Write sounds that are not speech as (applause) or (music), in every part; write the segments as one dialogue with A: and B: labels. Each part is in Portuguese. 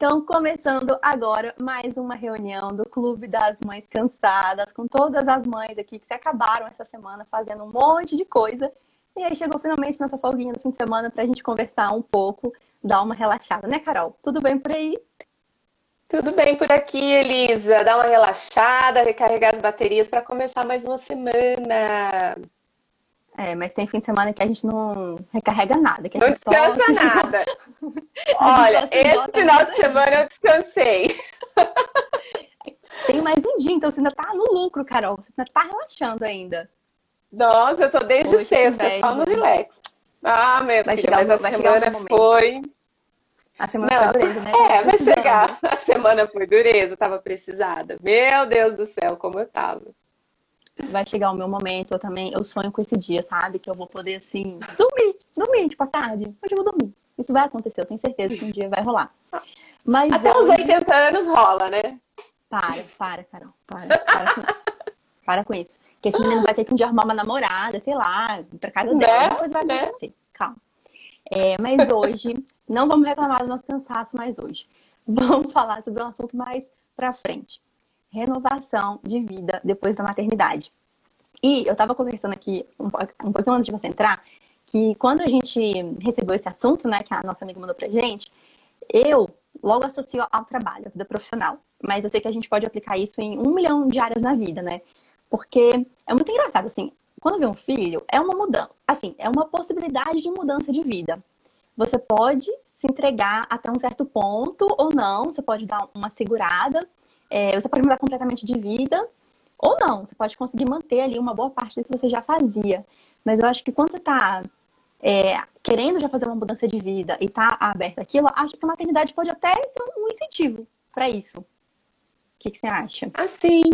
A: Então, começando agora mais uma reunião do Clube das Mães Cansadas, com todas as mães aqui que se acabaram essa semana fazendo um monte de coisa. E aí chegou finalmente nossa folguinha do fim de semana para a gente conversar um pouco, dar uma relaxada, né, Carol? Tudo bem por aí?
B: Tudo bem por aqui, Elisa. Dá uma relaxada, recarregar as baterias para começar mais uma semana.
A: É, mas tem fim de semana que a gente não recarrega nada. Que
B: não descansa (laughs) só... nada. Olha, esse final de semana eu descansei.
A: Tem mais um dia, então você ainda tá no lucro, Carol. Você ainda tá relaxando ainda.
B: Nossa, eu tô desde Poxa, sexta, só no relax. Ah, meu vai filho, mas a semana foi...
A: A semana não, foi dureza, né? (laughs)
B: É, vai chegar. A semana foi dureza, tava precisada. Meu Deus do céu, como eu tava
A: vai chegar o meu momento, eu também, eu sonho com esse dia, sabe? Que eu vou poder, assim, dormir, dormir, tipo, à tarde. Hoje eu vou dormir. Isso vai acontecer, eu tenho certeza que um dia vai rolar.
B: Mas Até hoje... os 80 anos rola, né?
A: Para, para, Carol, para, para com isso. Para com isso. Porque esse menino vai ter que um dia arrumar uma namorada, sei lá, ir pra casa dela, né? coisa vai né? acontecer. Calma. É, mas hoje, não vamos reclamar do nosso cansaço mais hoje. Vamos (laughs) falar sobre um assunto mais pra frente renovação de vida depois da maternidade. E eu estava conversando aqui um, um pouquinho antes de você entrar, que quando a gente recebeu esse assunto, né, que a nossa amiga mandou pra gente, eu logo associo ao trabalho, à vida profissional. Mas eu sei que a gente pode aplicar isso em um milhão de áreas na vida, né? Porque é muito engraçado, assim, quando vem um filho, é uma mudança, assim, é uma possibilidade de mudança de vida. Você pode se entregar até um certo ponto ou não, você pode dar uma segurada, é, você pode mudar completamente de vida ou não. Você pode conseguir manter ali uma boa parte do que você já fazia. Mas eu acho que quando você está é, querendo já fazer uma mudança de vida e está aberto àquilo, acho que a maternidade pode até ser um incentivo para isso. O que, que, você acha?
B: Ah, sim.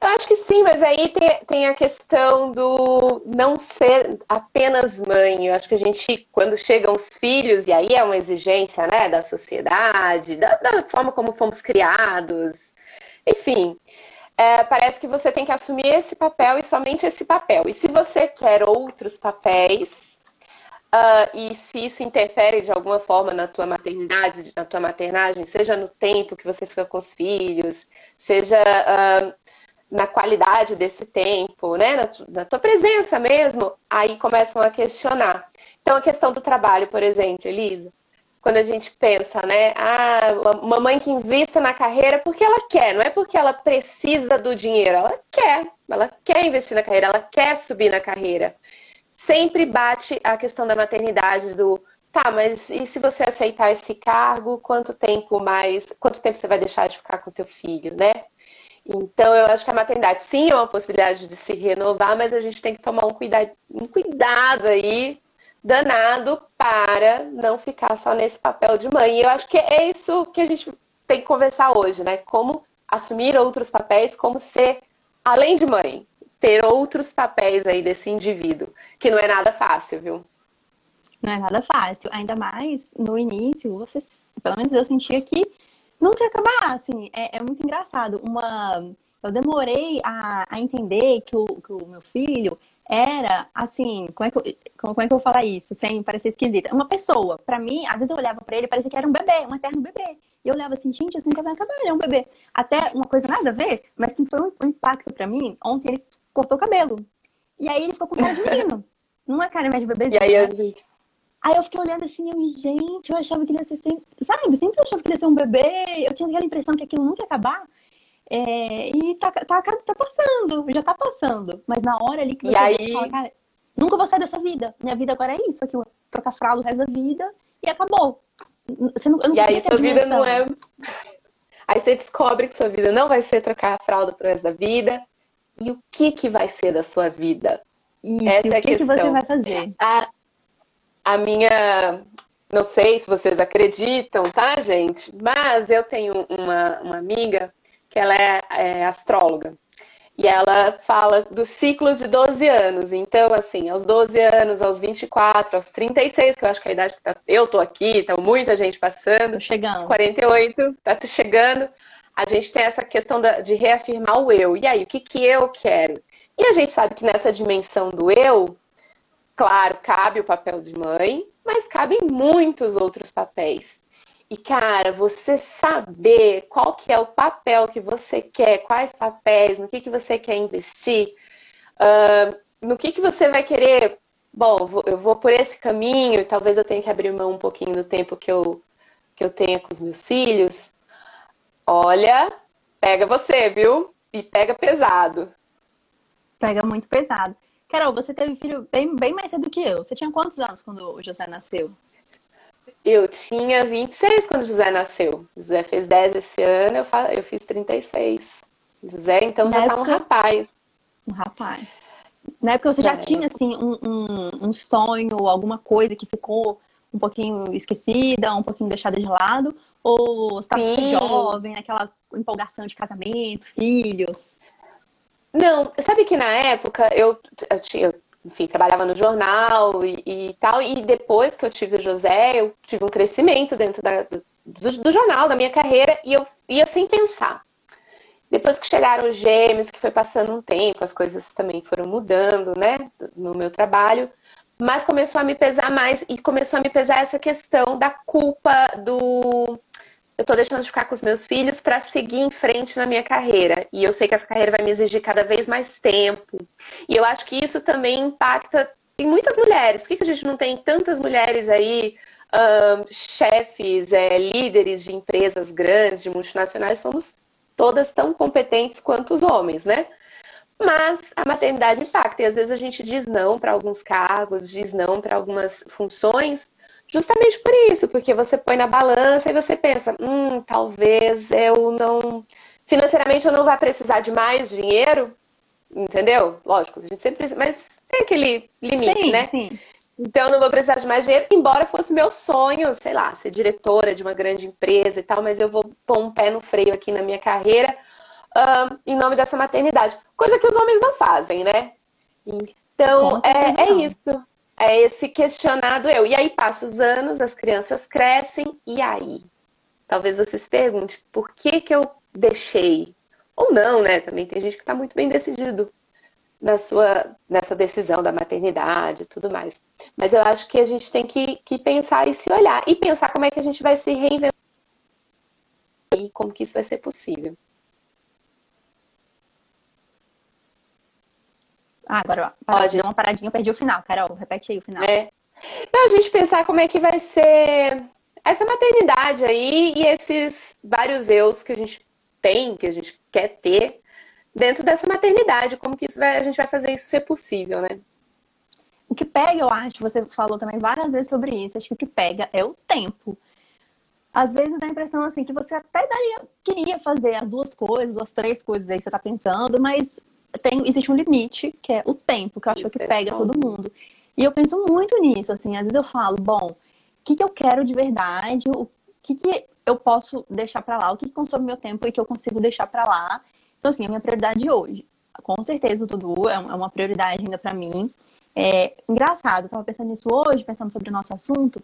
B: Eu acho que sim, mas aí tem, tem a questão do não ser apenas mãe. Eu acho que a gente, quando chegam os filhos, e aí é uma exigência né, da sociedade, da, da forma como fomos criados, enfim, é, parece que você tem que assumir esse papel e somente esse papel. E se você quer outros papéis, uh, e se isso interfere de alguma forma na tua maternidade, na tua maternagem, seja no tempo que você fica com os filhos, seja uh, na qualidade desse tempo, né, na, na tua presença mesmo, aí começam a questionar. Então, a questão do trabalho, por exemplo, Elisa, quando a gente pensa, né? Ah, uma mãe que invista na carreira porque ela quer, não é porque ela precisa do dinheiro, ela quer, ela quer investir na carreira, ela quer subir na carreira. Sempre bate a questão da maternidade do tá, mas e se você aceitar esse cargo, quanto tempo mais, quanto tempo você vai deixar de ficar com teu filho, né? Então eu acho que a maternidade sim é uma possibilidade de se renovar, mas a gente tem que tomar um cuidado, um cuidado aí danado para não ficar só nesse papel de mãe. E eu acho que é isso que a gente tem que conversar hoje, né? Como assumir outros papéis, como ser, além de mãe, ter outros papéis aí desse indivíduo, que não é nada fácil, viu?
A: Não é nada fácil, ainda mais no início, você, pelo menos eu sentia que nunca ia acabar, assim, é, é muito engraçado. Uma, eu demorei a, a entender que o, que o meu filho, era assim, como é que eu, como é que eu vou falar isso sem parecer esquisita? Uma pessoa, para mim, às vezes eu olhava para ele, parecia que era um bebê, um eterno bebê. E eu olhava assim, gente, isso nunca vai acabar, ele é um bebê. Até uma coisa nada a ver, mas que foi um, impacto para mim, ontem ele cortou o cabelo. E aí ele ficou com cara de menino. (laughs) Não é cara mais de bebê.
B: E aí, né? gente...
A: Aí eu fiquei olhando assim, eu, gente, eu achava que ele ia ser sempre, sabe, sempre achava que ele ia ser um bebê, eu tinha aquela impressão que aquilo nunca ia acabar. É, e tá, tá, tá passando, já tá passando. Mas na hora ali que você
B: e aí... fala,
A: cara, nunca vou sair dessa vida. Minha vida agora é isso aqui, trocar fralda o resto da vida e acabou.
B: Você não, eu não e aí sua vida não é. Aí você descobre que sua vida não vai ser trocar a fralda pro resto da vida. E o que que vai ser da sua vida?
A: Isso, Essa é a que questão. que você vai fazer?
B: A, a minha não sei se vocês acreditam, tá, gente? Mas eu tenho uma, uma amiga que ela é, é astróloga. E ela fala dos ciclos de 12 anos. Então, assim, aos 12 anos, aos 24, aos 36, que eu acho que é a idade que tá, eu tô aqui, tá muita gente passando. Tô
A: chegando.
B: Aos 48, tá chegando. A gente tem essa questão de reafirmar o eu. E aí, o que, que eu quero? E a gente sabe que nessa dimensão do eu, claro, cabe o papel de mãe, mas cabem muitos outros papéis. E, cara, você saber qual que é o papel que você quer, quais papéis, no que, que você quer investir, uh, no que, que você vai querer. Bom, eu vou por esse caminho, talvez eu tenha que abrir mão um pouquinho do tempo que eu, que eu tenha com os meus filhos. Olha, pega você, viu? E pega pesado.
A: Pega muito pesado. Carol, você teve filho bem, bem mais cedo que eu. Você tinha quantos anos quando o José nasceu?
B: Eu tinha 26 quando o José nasceu. O José fez 10 esse ano, eu, eu fiz 36. José, então, Na já época... tá um rapaz.
A: Um rapaz. Na época você já, já tinha, assim, um, um, um sonho, alguma coisa que ficou um pouquinho esquecida, um pouquinho deixada de lado? Ou você estava super jovem, naquela empolgação de casamento, filhos?
B: Não, sabe que na época eu, eu, tinha, enfim, trabalhava no jornal e, e, tal, e depois que eu tive o José, eu tive um crescimento dentro da, do, do, jornal, da minha carreira, e eu ia sem pensar. Depois que chegaram os gêmeos, que foi passando um tempo, as coisas também foram mudando, né, no meu trabalho, mas começou a me pesar mais, e começou a me pesar essa questão da culpa do eu tô deixando de ficar com os meus filhos para seguir em frente na minha carreira. E eu sei que essa carreira vai me exigir cada vez mais tempo. E eu acho que isso também impacta em muitas mulheres. Por que, que a gente não tem tantas mulheres aí, chefes, é, líderes de empresas grandes, de multinacionais? Somos todas tão competentes quanto os homens, né? Mas a maternidade impacta. E às vezes a gente diz não para alguns cargos, diz não para algumas funções Justamente por isso, porque você põe na balança e você pensa, hum, talvez eu não. Financeiramente eu não vá precisar de mais dinheiro, entendeu? Lógico, a gente sempre precisa, mas tem aquele limite, sim, né? Sim. Então eu não vou precisar de mais dinheiro, embora fosse meu sonho, sei lá, ser diretora de uma grande empresa e tal, mas eu vou pôr um pé no freio aqui na minha carreira um, em nome dessa maternidade. Coisa que os homens não fazem, né? Então, é, é isso é esse questionado eu. E aí passa os anos, as crianças crescem, e aí? Talvez você se pergunte, por que que eu deixei? Ou não, né? Também tem gente que está muito bem decidido na sua, nessa decisão da maternidade e tudo mais. Mas eu acho que a gente tem que, que pensar e se olhar. E pensar como é que a gente vai se reinventar e como que isso vai ser possível.
A: Ah, agora, ó, deu uma paradinha, eu perdi o final. Carol, repete aí o final.
B: É. Então, a gente pensar como é que vai ser essa maternidade aí e esses vários eus que a gente tem, que a gente quer ter dentro dessa maternidade, como que vai, a gente vai fazer isso ser possível, né?
A: O que pega, eu acho, você falou também várias vezes sobre isso, acho que o que pega é o tempo. Às vezes dá a impressão assim que você até daria, queria fazer as duas coisas, as três coisas aí que você tá pensando, mas tem, existe um limite, que é o tempo, que eu acho Isso que é pega todo mundo. E eu penso muito nisso, assim, às vezes eu falo, bom, o que, que eu quero de verdade, o que, que eu posso deixar para lá, o que, que consome meu tempo e que eu consigo deixar para lá. Então, assim, a minha prioridade hoje, com certeza o Dudu é, é uma prioridade ainda para mim. É engraçado, eu tava pensando nisso hoje, pensando sobre o nosso assunto,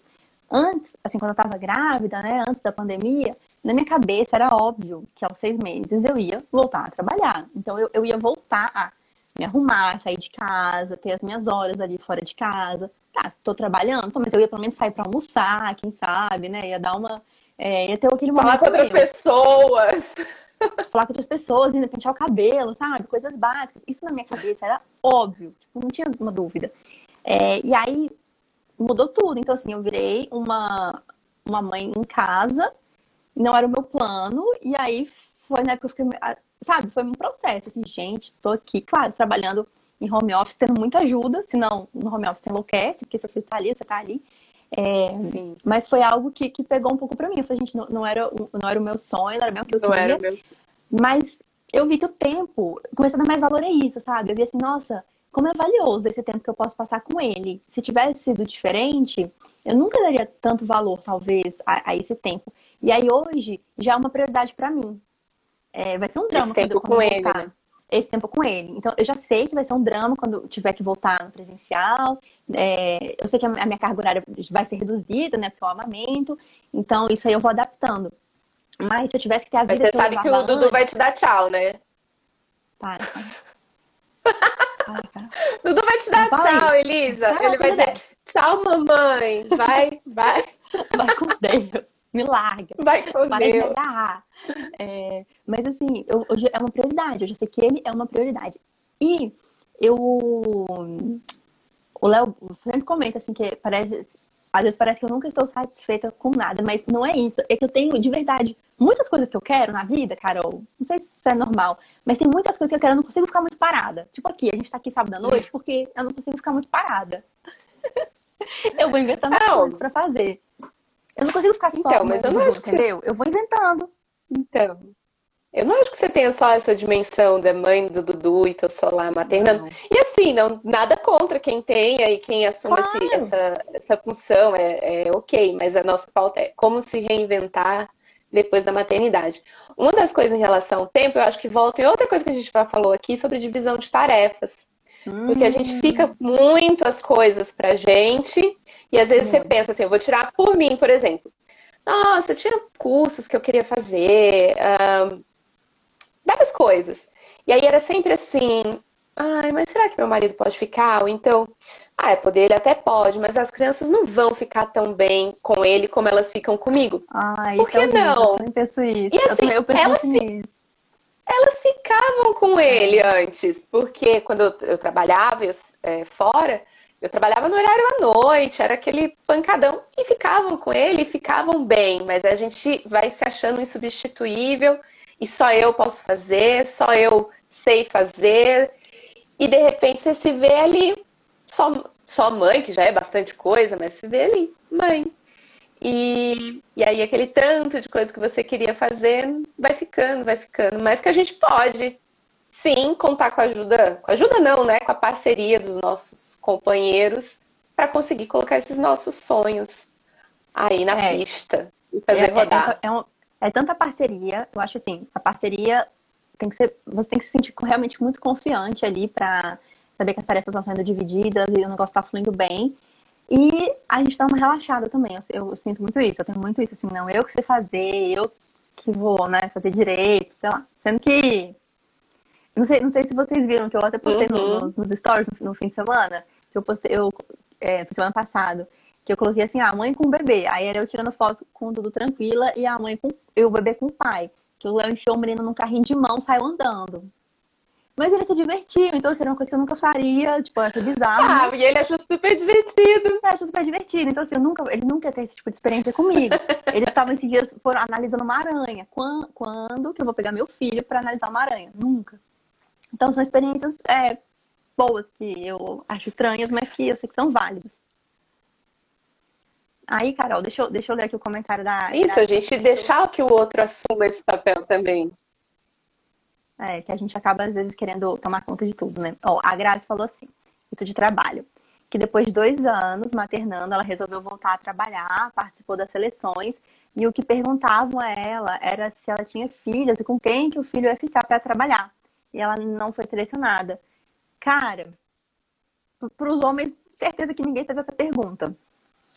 A: antes, assim, quando eu tava grávida, né, antes da pandemia, na minha cabeça era óbvio que aos seis meses eu ia voltar a trabalhar. Então eu, eu ia voltar a me arrumar, sair de casa, ter as minhas horas ali fora de casa. Tá, tô trabalhando, mas eu ia pelo menos sair para almoçar, quem sabe, né? Ia dar uma. É, ia ter aquele momento.
B: Falar com outras pessoas. (laughs)
A: Falar com outras pessoas, ainda pentear o cabelo, sabe? Coisas básicas. Isso na minha cabeça era óbvio, tipo, não tinha uma dúvida. É, e aí mudou tudo. Então, assim, eu virei uma, uma mãe em casa, não era o meu plano, e aí foi na época que eu fiquei, sabe, foi um processo, assim, gente, tô aqui, claro, trabalhando em home office, tendo muita ajuda, senão no home office enlouquece, porque seu filho tá ali, você tá ali. É, mas foi algo que, que pegou um pouco pra mim. Eu falei, gente, não, não, era, não era o meu sonho, não era o que eu não queria. Meu... Mas eu vi que o tempo, comecei a dar mais valor a isso, sabe? Eu vi assim, nossa, como é valioso esse tempo que eu posso passar com ele. Se tivesse sido diferente, eu nunca daria tanto valor, talvez, a, a esse tempo. E aí hoje já é uma prioridade para mim. É, vai ser um drama
B: esse tempo com ele, né?
A: Esse tempo com ele. Então, eu já sei que vai ser um drama quando tiver que voltar no presencial. É, eu sei que a minha carga horária vai ser reduzida, né? Porque eu amamento. Então, isso aí eu vou adaptando. Mas se eu tivesse que ter a vida.
B: Mas você sabe que o Dudu antes... vai te dar tchau, né?
A: Para. (laughs)
B: Dudu vai te dar tchau, Elisa. Ele vai dizer tchau, mamãe. Vai, vai.
A: Vai com Deus. me larga.
B: Vai com
A: para Deus. de. É, mas assim, eu, hoje é uma prioridade. Eu já sei que ele é uma prioridade. E eu. O Léo sempre comenta assim que parece. Às vezes parece que eu nunca estou satisfeita com nada, mas não é isso. É que eu tenho, de verdade, muitas coisas que eu quero na vida, Carol. Não sei se isso é normal, mas tem muitas coisas que eu quero, eu não consigo ficar muito parada. Tipo aqui, a gente tá aqui sábado à noite porque eu não consigo ficar muito parada. (laughs) eu vou inventando não. coisas pra fazer. Eu não consigo ficar só.
B: Então, mas eu não acho que
A: entendeu? Eu vou inventando.
B: Então, eu não acho que você tenha só essa dimensão da mãe do Dudu e teu solar maternando. Não. E assim, não, nada contra quem tenha e quem assume claro. esse, essa, essa função, é, é ok, mas a nossa pauta é como se reinventar depois da maternidade. Uma das coisas em relação ao tempo, eu acho que volta em outra coisa que a gente já falou aqui sobre divisão de tarefas. Hum. Porque a gente hum. fica muito as coisas pra gente, e às vezes Sim. você pensa assim, eu vou tirar por mim, por exemplo. Nossa, tinha cursos que eu queria fazer, várias coisas. E aí era sempre assim, ai, mas será que meu marido pode ficar? Ou então, ah, é poder, ele até pode, mas as crianças não vão ficar tão bem com ele como elas ficam comigo.
A: Ai, Por que é não? Eu penso isso.
B: E assim, eu, eu elas, nisso. elas ficavam com ele antes, porque quando eu, eu trabalhava é, fora, eu trabalhava no horário à noite, era aquele pancadão, e ficavam com ele, ficavam bem, mas a gente vai se achando insubstituível e só eu posso fazer, só eu sei fazer. E de repente você se vê ali, só, só mãe, que já é bastante coisa, mas se vê ali, mãe. E, e aí aquele tanto de coisa que você queria fazer vai ficando, vai ficando. Mas que a gente pode, sim, contar com a ajuda, com a ajuda não, né? Com a parceria dos nossos companheiros para conseguir colocar esses nossos sonhos aí na é, pista e fazer é, é rodar.
A: É, é, um, é tanta parceria, eu acho assim, a parceria tem que ser, você tem que se sentir realmente muito confiante ali para saber que as tarefas estão sendo divididas e o negócio está fluindo bem. E a gente dá uma relaxada também. Eu, eu, sinto muito isso, eu tenho muito isso, assim, não, eu que sei fazer, eu que vou, né, fazer direito, sei lá. Sendo que. Não sei, não sei se vocês viram que eu até postei uhum. nos, nos, stories no, no, fim de semana, que eu postei, eu, é, semana passada, que eu coloquei assim, a mãe com o bebê. Aí era eu tirando foto com tudo tranquila e a mãe com e o bebê com o pai. Que o Léo enfiou o menino num carrinho de mão, saiu andando. Mas ele se divertiu, então seria uma coisa que eu nunca faria, tipo, acho bizarro.
B: Ah, né? e ele achou super divertido.
A: Ele achou super divertido. Então, assim, eu nunca, ele nunca ia ter esse tipo de experiência comigo. (laughs) Eles estavam esses dias foram analisando uma aranha. Quando, quando que eu vou pegar meu filho para analisar uma aranha? Nunca. Então, são experiências é, boas que eu acho estranhas, mas que eu sei que são válidas. Aí, Carol, deixa eu, deixa eu ler aqui o comentário da.
B: Isso, a gente deixar que o outro assuma esse papel também.
A: É, que a gente acaba, às vezes, querendo tomar conta de tudo, né? Ó, a Grazi falou assim: isso de trabalho. Que depois de dois anos maternando, ela resolveu voltar a trabalhar, participou das seleções, e o que perguntavam a ela era se ela tinha filhos e com quem que o filho ia ficar para trabalhar. E ela não foi selecionada. Cara, para os homens, certeza que ninguém fez essa pergunta.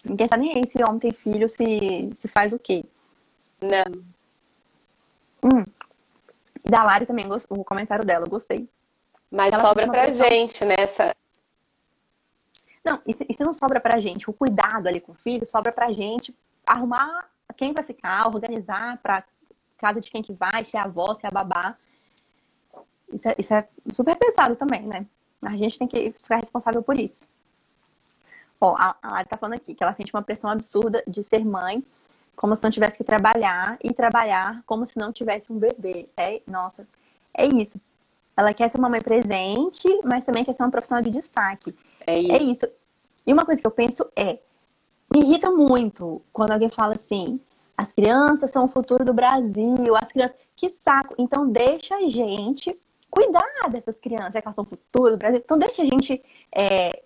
A: Ninguém tá nem aí se homem tem filho, se, se faz o quê.
B: Não.
A: Hum. Da Lari também, o comentário dela, gostei.
B: Mas Ela sobra pra pressão... gente nessa.
A: Não, e se, e se, não sobra pra gente o cuidado ali com o filho, sobra pra gente arrumar quem vai ficar, organizar pra casa de quem que vai, se é a avó, se é a babá. Isso é, isso é super pesado também, né? A gente tem que ficar responsável por isso. Ó, a, a tá falando aqui que ela sente uma pressão absurda de ser mãe, como se não tivesse que trabalhar, e trabalhar como se não tivesse um bebê. É, nossa, é isso. Ela quer ser uma mãe presente, mas também quer ser uma profissional de destaque. É isso. É isso. E uma coisa que eu penso é, me irrita muito quando alguém fala assim, as crianças são o futuro do Brasil, as crianças. Que saco! Então deixa a gente cuidar dessas crianças, já que elas são o futuro do Brasil. Então deixa a gente é,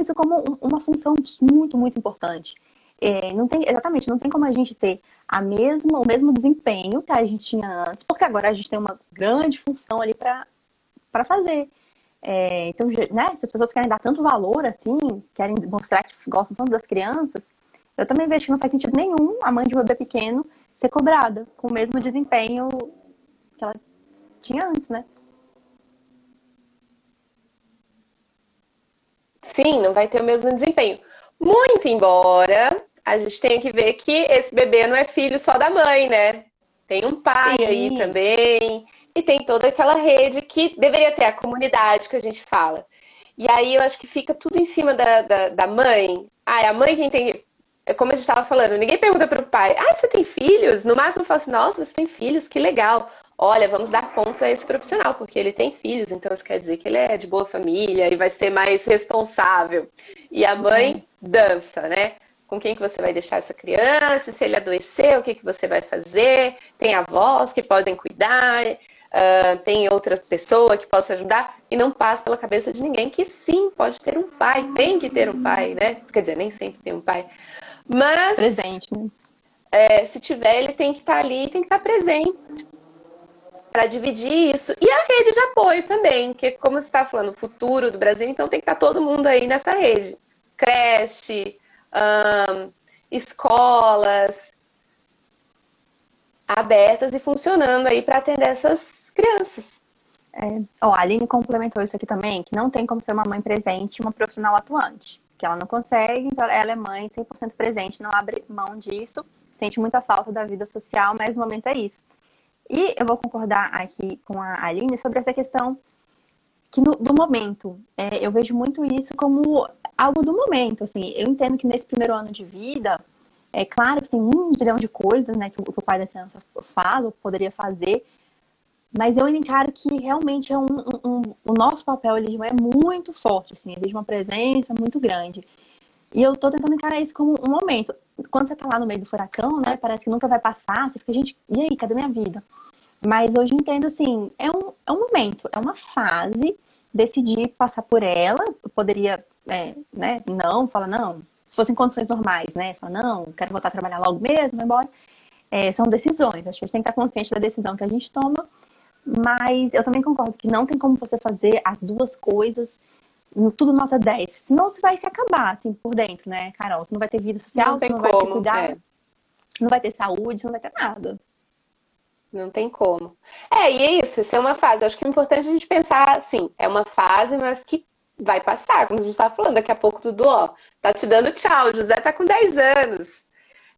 A: isso como uma função muito, muito importante. É, não tem, exatamente, não tem como a gente ter a mesma, o mesmo desempenho que a gente tinha antes, porque agora a gente tem uma grande função ali para fazer. É, então, né, se as pessoas querem dar tanto valor assim, querem mostrar que gostam tanto das crianças, eu também vejo que não faz sentido nenhum a mãe de um bebê pequeno ser cobrada com o mesmo desempenho que ela tinha antes, né?
B: Sim, não vai ter o mesmo desempenho. Muito embora a gente tem que ver que esse bebê não é filho só da mãe, né? Tem um pai Sim. aí também. E tem toda aquela rede que deveria ter a comunidade que a gente fala. E aí eu acho que fica tudo em cima da, da, da mãe. Ah, é a mãe quem tem. É como a gente estava falando, ninguém pergunta para o pai, ah, você tem filhos? No máximo fala assim, nossa, você tem filhos, que legal. Olha, vamos dar pontos a esse profissional, porque ele tem filhos, então isso quer dizer que ele é de boa família e vai ser mais responsável. E a mãe uhum. dança, né? Com quem que você vai deixar essa criança, se ele adoecer, o que, que você vai fazer, tem avós que podem cuidar, uh, tem outra pessoa que possa ajudar, e não passa pela cabeça de ninguém que sim, pode ter um pai, tem que ter um pai, né? Quer dizer, nem sempre tem um pai. Mas.
A: Presente, né?
B: É, se tiver, ele tem que estar ali, tem que estar presente para dividir isso. E a rede de apoio também, que como você está falando, o futuro do Brasil, então tem que estar tá todo mundo aí nessa rede. Creche, escolas abertas e funcionando aí para atender essas crianças.
A: É, ó, a Aline complementou isso aqui também, que não tem como ser uma mãe presente uma profissional atuante. Que ela não consegue, então ela é mãe 100% presente, não abre mão disso, sente muita falta da vida social, mas no momento é isso. E eu vou concordar aqui com a Aline sobre essa questão que no, do momento. É, eu vejo muito isso como algo do momento. Assim, eu entendo que nesse primeiro ano de vida, é claro que tem um zilhão de coisas né, que, o, que o pai da criança fala, poderia fazer, mas eu encaro que realmente é um, um, um, o nosso papel ali é muito forte, assim, existe uma presença muito grande. E eu tô tentando encarar isso como um momento. Quando você tá lá no meio do furacão, né, parece que nunca vai passar, você fica, gente, e aí, cadê minha vida? Mas hoje eu entendo assim, é um, é um momento, é uma fase, decidir passar por ela, eu poderia, é, né, não, fala não, se fossem condições normais, né, fala não, quero voltar a trabalhar logo mesmo, vai embora. É, são decisões, acho que a gente tem que estar consciente da decisão que a gente toma, mas eu também concordo que não tem como você fazer as duas coisas tudo nota 10. Senão você vai se acabar, assim, por dentro, né, Carol? Você não vai ter vida social, não você não como, vai se cuidar, é. não vai ter saúde, você não vai ter nada.
B: Não tem como. É, e é isso, isso é uma fase. Eu acho que é importante a gente pensar assim, é uma fase, mas que vai passar, como a gente estava falando, daqui a pouco tudo, ó, tá te dando tchau, o José tá com 10 anos.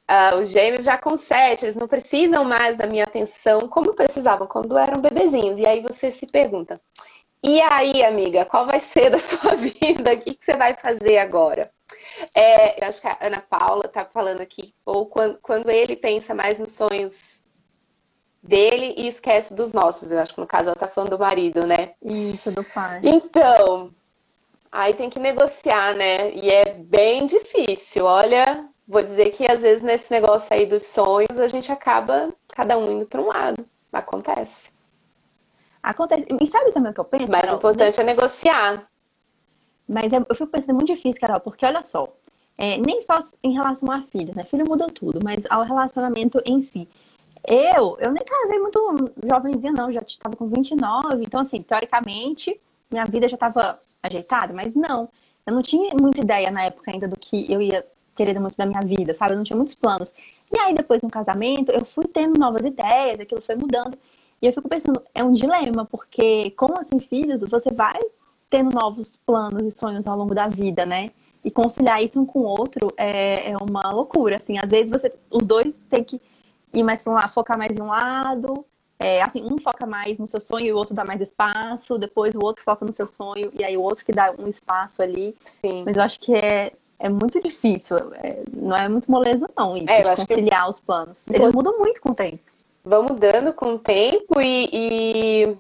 B: Uh, os gêmeos já com 7, eles não precisam mais da minha atenção como precisavam quando eram bebezinhos. E aí você se pergunta, e aí, amiga, qual vai ser da (laughs) sua vida? O que, que você vai fazer agora? É, eu acho que a Ana Paula tá falando aqui, ou quando, quando ele pensa mais nos sonhos dele e esquece dos nossos. Eu acho que no caso ela tá falando do marido, né?
A: Isso, do pai.
B: Então, aí tem que negociar, né? E é bem difícil. Olha, vou dizer que às vezes nesse negócio aí dos sonhos a gente acaba cada um indo para um lado. Acontece.
A: Acontece. E sabe também o que eu penso?
B: Mais Carol? importante é negociar.
A: Mas é, eu fico pensando, é muito difícil, Carol, porque olha só, é, nem só em relação a filhos, né? Filho muda tudo, mas ao relacionamento em si. Eu, eu nem casei muito jovenzinha, não, já estava com 29, então, assim, teoricamente, minha vida já estava ajeitada, mas não. Eu não tinha muita ideia na época ainda do que eu ia querer muito da minha vida, sabe? Eu não tinha muitos planos. E aí, depois no casamento, eu fui tendo novas ideias, aquilo foi mudando. E eu fico pensando, é um dilema, porque com assim filhos, você vai tendo novos planos e sonhos ao longo da vida, né? E conciliar isso um com o outro é, é uma loucura, assim. Às vezes você, os dois têm que ir mais para um lado, focar mais em um lado. É, assim, um foca mais no seu sonho e o outro dá mais espaço. Depois o outro foca no seu sonho e aí o outro que dá um espaço ali. Sim. Mas eu acho que é, é muito difícil. É, não é muito moleza, não, isso, é, conciliar que... os planos. Eles mudam muito com o tempo.
B: Vão mudando com o tempo e, e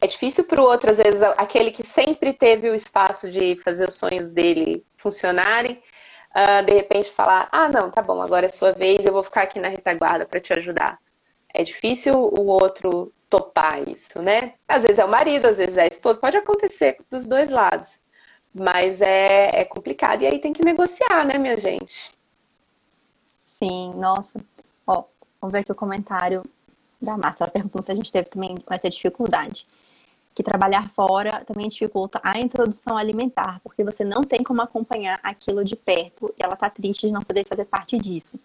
B: é difícil para o outro, às vezes, aquele que sempre teve o espaço de fazer os sonhos dele funcionarem, uh, de repente falar: ah, não, tá bom, agora é sua vez, eu vou ficar aqui na retaguarda para te ajudar. É difícil o outro topar isso, né? Às vezes é o marido, às vezes é a esposa, pode acontecer dos dois lados, mas é, é complicado e aí tem que negociar, né, minha gente?
A: Sim, nossa. Ó, vamos ver aqui o comentário da Márcia. Ela perguntou se a gente teve também com essa dificuldade que trabalhar fora também dificulta a introdução alimentar, porque você não tem como acompanhar aquilo de perto e ela tá triste de não poder fazer parte disso.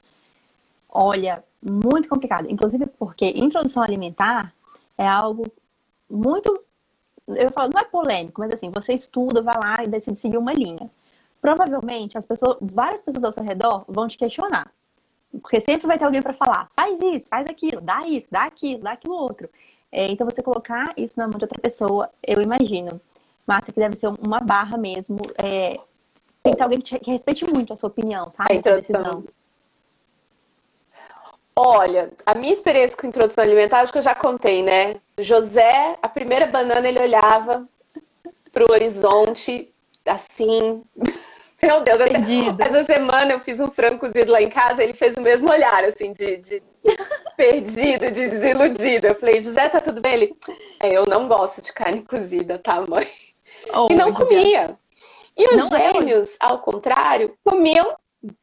A: Olha, muito complicado. Inclusive porque introdução alimentar é algo muito. Eu falo, não é polêmico, mas assim, você estuda, vai lá e decide seguir uma linha. provavelmente as pessoas, várias pessoas ao seu redor vão te questionar. Porque sempre vai ter alguém para falar, faz isso, faz aquilo, dá isso, dá aquilo, dá aquilo outro. É, então você colocar isso na mão de outra pessoa, eu imagino, Márcia, que deve ser uma barra mesmo. É, tem que ter alguém que, te, que, respeite muito a sua opinião, sabe? A
B: introdução. Olha, a minha experiência com introdução alimentar, acho que eu já contei, né? José, a primeira banana ele olhava para o horizonte, assim. Meu Deus, até essa semana eu fiz um frango cozido lá em casa, ele fez o mesmo olhar, assim, de, de (laughs) perdido, de desiludido. Eu falei, José, tá tudo bem? Ele, é, eu não gosto de carne cozida, tá, mãe? Oh, e não comia. E os não é gêmeos, é. ao contrário, comiam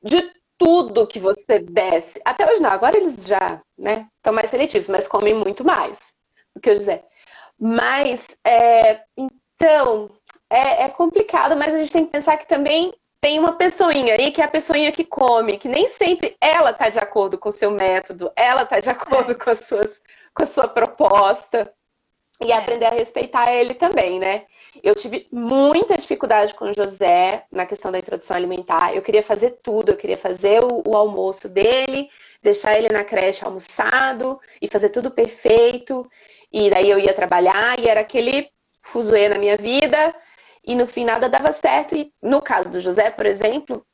B: de tudo que você desse. Até hoje não, agora eles já, né, estão mais seletivos, mas comem muito mais do que o José. Mas, é, então, é, é complicado, mas a gente tem que pensar que também tem uma pessoinha aí que é a pessoinha que come, que nem sempre ela tá de acordo com o seu método, ela tá de acordo é. com, as suas, com a sua proposta. E é. aprender a respeitar ele também, né? Eu tive muita dificuldade com o José na questão da introdução alimentar. Eu queria fazer tudo, eu queria fazer o, o almoço dele, deixar ele na creche almoçado e fazer tudo perfeito. E daí eu ia trabalhar e era aquele fuzuê na minha vida e no fim nada dava certo. E no caso do José, por exemplo,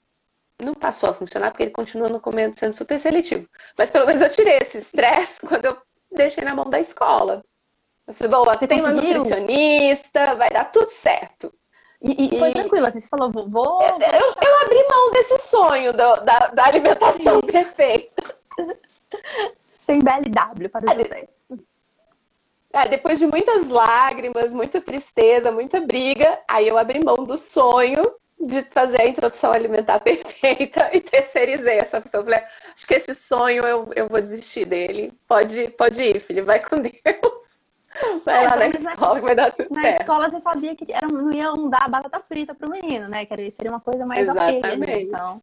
B: não passou a funcionar porque ele continua no comendo sendo super seletivo. Mas pelo menos eu tirei esse estresse (laughs) quando eu deixei na mão da escola. Eu falei, bom, você tem uma nutricionista, vai dar tudo certo.
A: E, e foi tranquilo, assim, você falou, vou. vou
B: eu, eu, eu, abri mão desse sonho do, da, da alimentação perfeita. (laughs)
A: Sem BLW para o José.
B: É, depois de muitas lágrimas, muita tristeza, muita briga, aí eu abri mão do sonho de fazer a introdução alimentar (laughs) perfeita e terceirizei essa pessoa. Eu falei, acho que esse sonho eu, eu vou desistir dele. Pode, pode ir, filho, vai com (laughs) Deus. Vai é, lá na escola que vai dar tudo
A: Na
B: certo.
A: escola você sabia que era, não iam dar batata frita pro menino, né? Que seria uma coisa mais
B: Exatamente. ok
A: ali, então.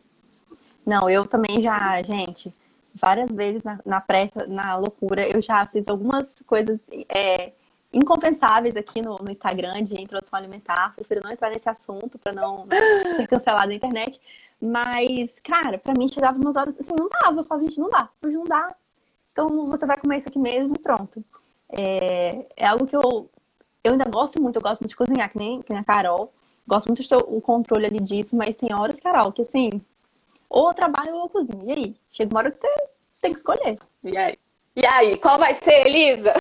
A: Não, eu também já, gente, várias vezes na, na pressa, na loucura, eu já fiz algumas coisas é, incompensáveis aqui no, no, Instagram de introdução alimentar. Prefiro não entrar nesse assunto para não (gasps) ser cancelado na internet. Mas, cara, para mim chegava umas horas assim, não dava. Eu falava, gente, não dá, hoje não dá. Então você vai comer isso aqui mesmo e pronto. É, é algo que eu, eu ainda gosto muito, eu gosto muito de cozinhar, que nem, que nem a Carol. Gosto muito de ter o controle ali disso, mas tem horas, Carol, que assim, ou trabalho ou eu cozinho. E aí? Chega uma hora que você tem que escolher.
B: E aí? E aí, qual vai ser, Elisa?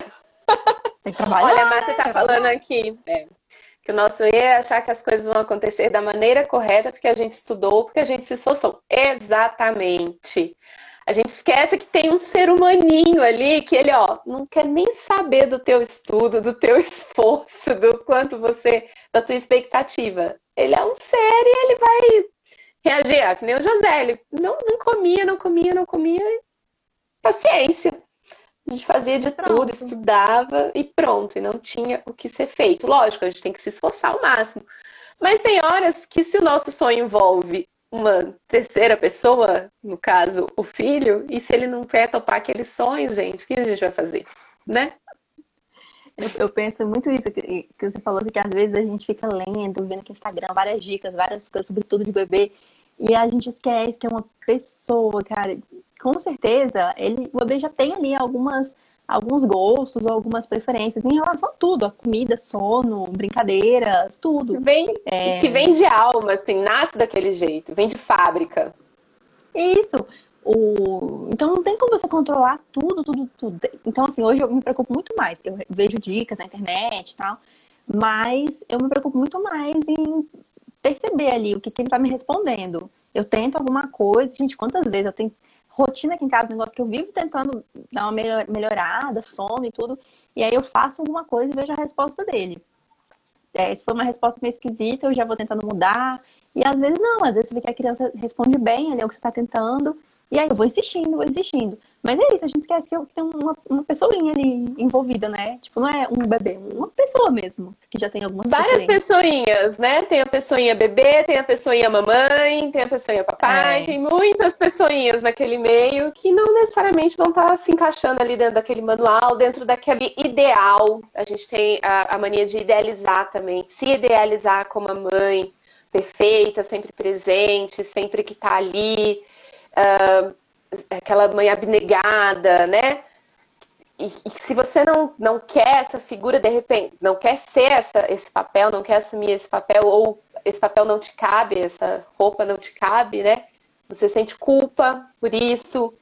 B: (laughs)
A: Tem que trabalhar.
B: Olha, a Márcia tá falando aqui é, que o nosso erro é achar que as coisas vão acontecer da maneira correta porque a gente estudou, porque a gente se esforçou. Exatamente. A gente esquece que tem um ser humaninho ali que ele, ó, não quer nem saber do teu estudo, do teu (laughs) esforço, do quanto você, da tua expectativa. Ele é um ser e ele vai reagir, ó, que nem o José, ele não, não comia, não comia, não comia. Paciência. A gente fazia de pronto. tudo, estudava e pronto, e não tinha o que ser feito. Lógico, a gente tem que se esforçar ao máximo. Mas tem horas que se o nosso sonho envolve uma terceira pessoa, no caso, o filho, e se ele não quer topar aquele sonho, gente, o que a gente vai fazer, né?
A: Eu, eu penso muito isso que, que você falou, que às vezes a gente fica lendo, vendo no Instagram várias dicas, várias coisas sobre tudo de bebê, e a gente esquece que é uma pessoa, cara. Com certeza, ele, o bebê já tem ali algumas alguns gostos ou algumas preferências em relação a tudo, a comida, sono, brincadeiras, tudo.
B: Vem, é... Que vem de alma, assim, nasce daquele jeito, vem de fábrica.
A: Isso. O... Então não tem como você controlar tudo, tudo, tudo. Então, assim, hoje eu me preocupo muito mais. Eu vejo dicas na internet e tal, mas eu me preocupo muito mais em perceber ali o que, que ele está me respondendo. Eu tento alguma coisa, gente, quantas vezes eu tenho rotina aqui em casa, um negócio que eu vivo tentando dar uma melhorada, sono e tudo. E aí eu faço alguma coisa e vejo a resposta dele. É, se for uma resposta meio esquisita, eu já vou tentando mudar. E às vezes não, às vezes você vê que a criança responde bem ali é o que você está tentando. E aí eu vou insistindo, vou insistindo. Mas é isso, a gente esquece que tem uma, uma pessoinha ali envolvida, né? Tipo, não é um bebê, uma pessoa mesmo, que já tem algumas
B: Várias pessoinhas, né? Tem a pessoinha bebê, tem a pessoinha mamãe, tem a pessoinha papai, é. tem muitas pessoinhas naquele meio que não necessariamente vão estar se encaixando ali dentro daquele manual, dentro daquele ideal. A gente tem a, a mania de idealizar também, se idealizar como a mãe, perfeita, sempre presente, sempre que está ali, uh, aquela mãe abnegada, né? E, e, se você não, não quer essa figura, de repente, não quer ser essa, esse papel, não quer assumir esse papel, ou esse papel não te cabe, essa roupa não te cabe, né? Você sente culpa por isso.